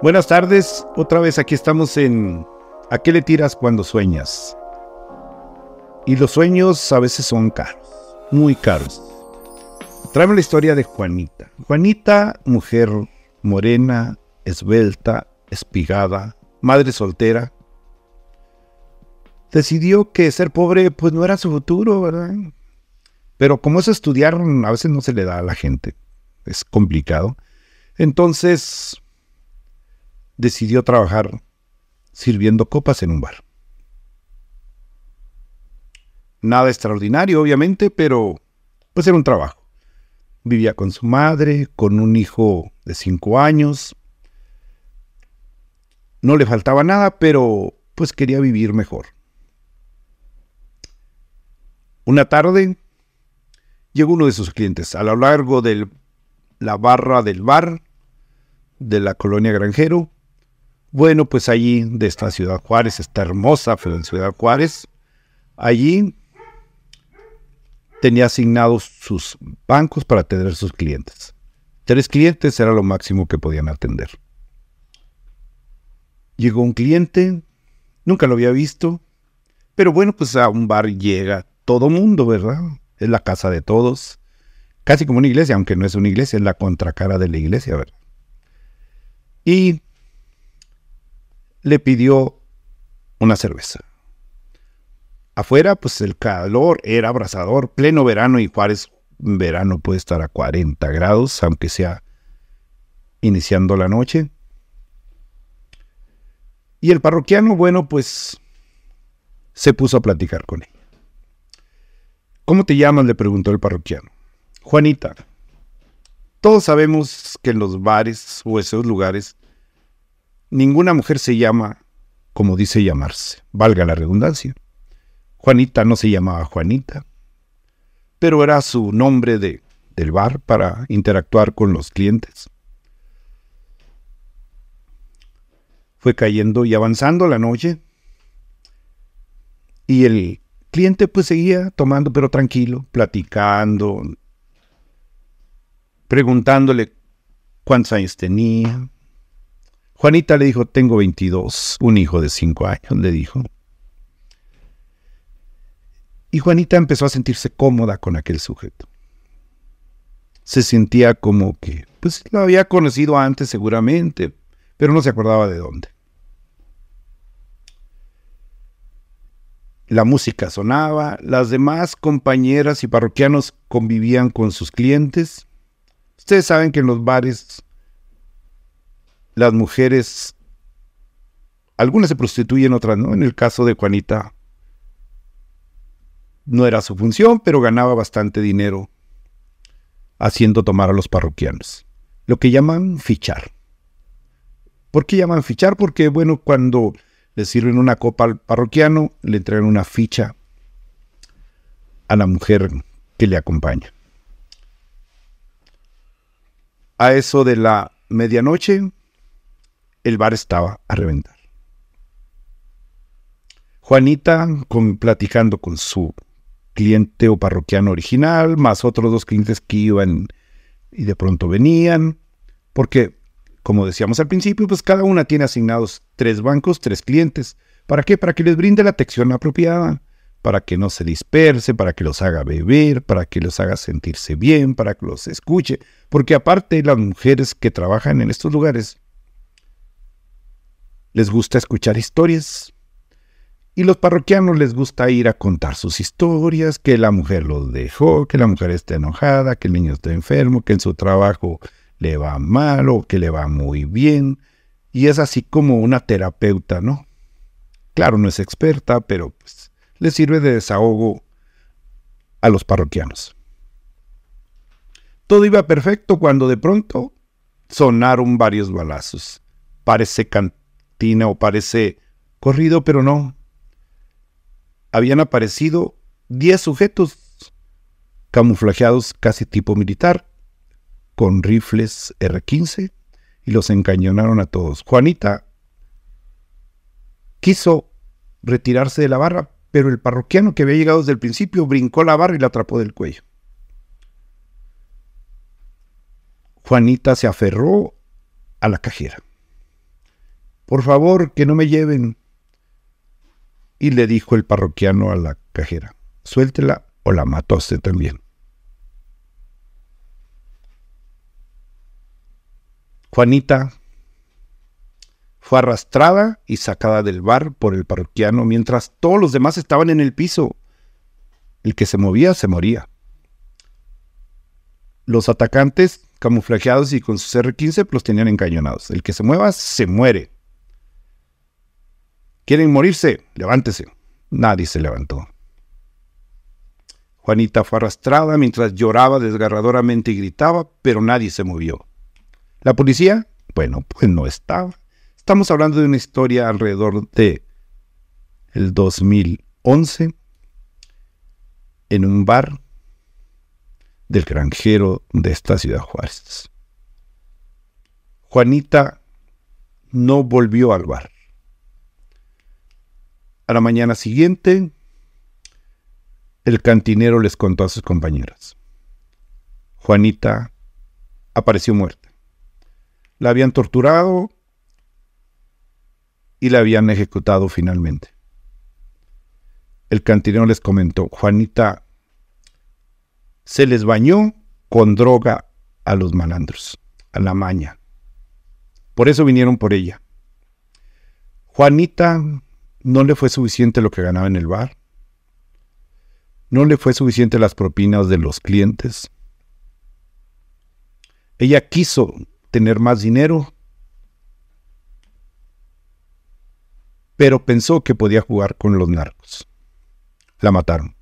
Buenas tardes, otra vez aquí estamos en ¿A qué le tiras cuando sueñas? Y los sueños a veces son caros, muy caros. Traemos la historia de Juanita. Juanita, mujer morena, esbelta, espigada, madre soltera, decidió que ser pobre pues no era su futuro, ¿verdad? Pero como es estudiar, a veces no se le da a la gente, es complicado. Entonces decidió trabajar sirviendo copas en un bar. Nada extraordinario, obviamente, pero pues era un trabajo. Vivía con su madre, con un hijo de cinco años. No le faltaba nada, pero pues quería vivir mejor. Una tarde llegó uno de sus clientes a lo largo de la barra del bar de la colonia Granjero. Bueno, pues allí de esta ciudad Juárez, esta hermosa ciudad Juárez, allí tenía asignados sus bancos para atender a sus clientes. Tres clientes era lo máximo que podían atender. Llegó un cliente, nunca lo había visto, pero bueno, pues a un bar llega todo mundo, ¿verdad? Es la casa de todos. Casi como una iglesia, aunque no es una iglesia, es la contracara de la iglesia, ¿verdad? Y le pidió una cerveza. Afuera, pues el calor era abrasador, pleno verano y Juárez verano puede estar a 40 grados, aunque sea iniciando la noche. Y el parroquiano, bueno, pues se puso a platicar con él. ¿Cómo te llamas? le preguntó el parroquiano. Juanita. Todos sabemos que en los bares o esos lugares ninguna mujer se llama como dice llamarse, valga la redundancia. Juanita no se llamaba Juanita, pero era su nombre de, del bar para interactuar con los clientes. Fue cayendo y avanzando la noche y el cliente pues seguía tomando, pero tranquilo, platicando, preguntándole cuántos años tenía. Juanita le dijo, tengo 22, un hijo de 5 años, le dijo. Y Juanita empezó a sentirse cómoda con aquel sujeto. Se sentía como que, pues lo había conocido antes seguramente, pero no se acordaba de dónde. La música sonaba, las demás compañeras y parroquianos convivían con sus clientes. Ustedes saben que en los bares las mujeres, algunas se prostituyen, otras no. En el caso de Juanita, no era su función, pero ganaba bastante dinero haciendo tomar a los parroquianos. Lo que llaman fichar. ¿Por qué llaman fichar? Porque, bueno, cuando le sirven una copa al parroquiano, le entregan una ficha a la mujer que le acompaña. A eso de la medianoche, el bar estaba a reventar. Juanita platicando con su cliente o parroquiano original, más otros dos clientes que iban y de pronto venían, porque como decíamos al principio, pues cada una tiene asignados tres bancos, tres clientes. ¿Para qué? Para que les brinde la atención apropiada, para que no se disperse, para que los haga beber, para que los haga sentirse bien, para que los escuche. Porque aparte las mujeres que trabajan en estos lugares les gusta escuchar historias. Y los parroquianos les gusta ir a contar sus historias, que la mujer los dejó, que la mujer está enojada, que el niño está enfermo, que en su trabajo le va mal o que le va muy bien. Y es así como una terapeuta, ¿no? Claro, no es experta, pero pues, le sirve de desahogo a los parroquianos. Todo iba perfecto cuando de pronto sonaron varios balazos. Parece o parece corrido, pero no. Habían aparecido 10 sujetos camuflajeados casi tipo militar, con rifles R-15 y los encañonaron a todos. Juanita quiso retirarse de la barra, pero el parroquiano que había llegado desde el principio brincó la barra y la atrapó del cuello. Juanita se aferró a la cajera. Por favor, que no me lleven. Y le dijo el parroquiano a la cajera, suéltela o la mató usted también. Juanita fue arrastrada y sacada del bar por el parroquiano mientras todos los demás estaban en el piso. El que se movía se moría. Los atacantes, camuflajeados y con sus R-15, los tenían encañonados. El que se mueva se muere. ¿Quieren morirse? Levántese. Nadie se levantó. Juanita fue arrastrada mientras lloraba desgarradoramente y gritaba, pero nadie se movió. La policía, bueno, pues no estaba. Estamos hablando de una historia alrededor de el 2011 en un bar del granjero de esta ciudad Juárez. Juanita no volvió al bar. A la mañana siguiente, el cantinero les contó a sus compañeras. Juanita apareció muerta. La habían torturado y la habían ejecutado finalmente. El cantinero les comentó, Juanita se les bañó con droga a los malandros, a la maña. Por eso vinieron por ella. Juanita no le fue suficiente lo que ganaba en el bar. No le fue suficiente las propinas de los clientes. Ella quiso tener más dinero, pero pensó que podía jugar con los narcos. La mataron.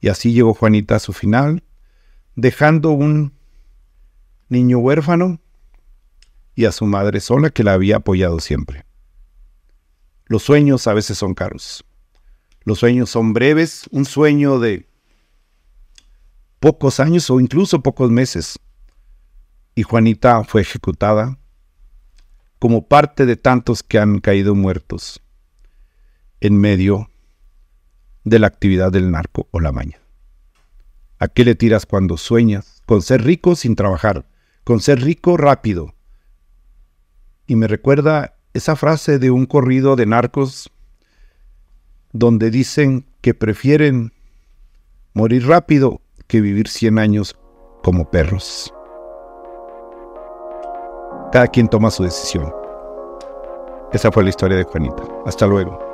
Y así llegó Juanita a su final, dejando un niño huérfano y a su madre sola que la había apoyado siempre. Los sueños a veces son caros. Los sueños son breves, un sueño de pocos años o incluso pocos meses. Y Juanita fue ejecutada como parte de tantos que han caído muertos en medio de la actividad del narco o la maña. ¿A qué le tiras cuando sueñas? Con ser rico sin trabajar, con ser rico rápido. Y me recuerda esa frase de un corrido de narcos donde dicen que prefieren morir rápido que vivir 100 años como perros. Cada quien toma su decisión. Esa fue la historia de Juanita. Hasta luego.